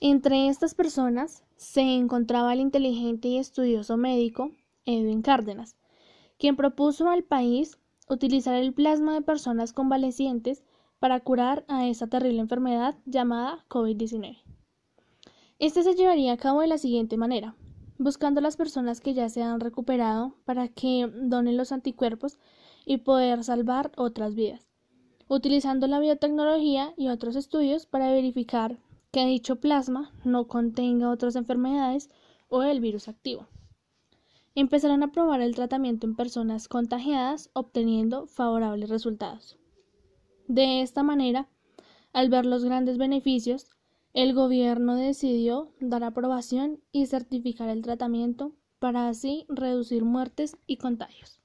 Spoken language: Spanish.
Entre estas personas se encontraba el inteligente y estudioso médico Edwin Cárdenas, quien propuso al país utilizar el plasma de personas convalecientes para curar a esta terrible enfermedad llamada COVID-19. Este se llevaría a cabo de la siguiente manera, buscando a las personas que ya se han recuperado para que donen los anticuerpos y poder salvar otras vidas, utilizando la biotecnología y otros estudios para verificar que dicho plasma no contenga otras enfermedades o el virus activo. Empezaron a probar el tratamiento en personas contagiadas, obteniendo favorables resultados. De esta manera, al ver los grandes beneficios, el gobierno decidió dar aprobación y certificar el tratamiento para así reducir muertes y contagios.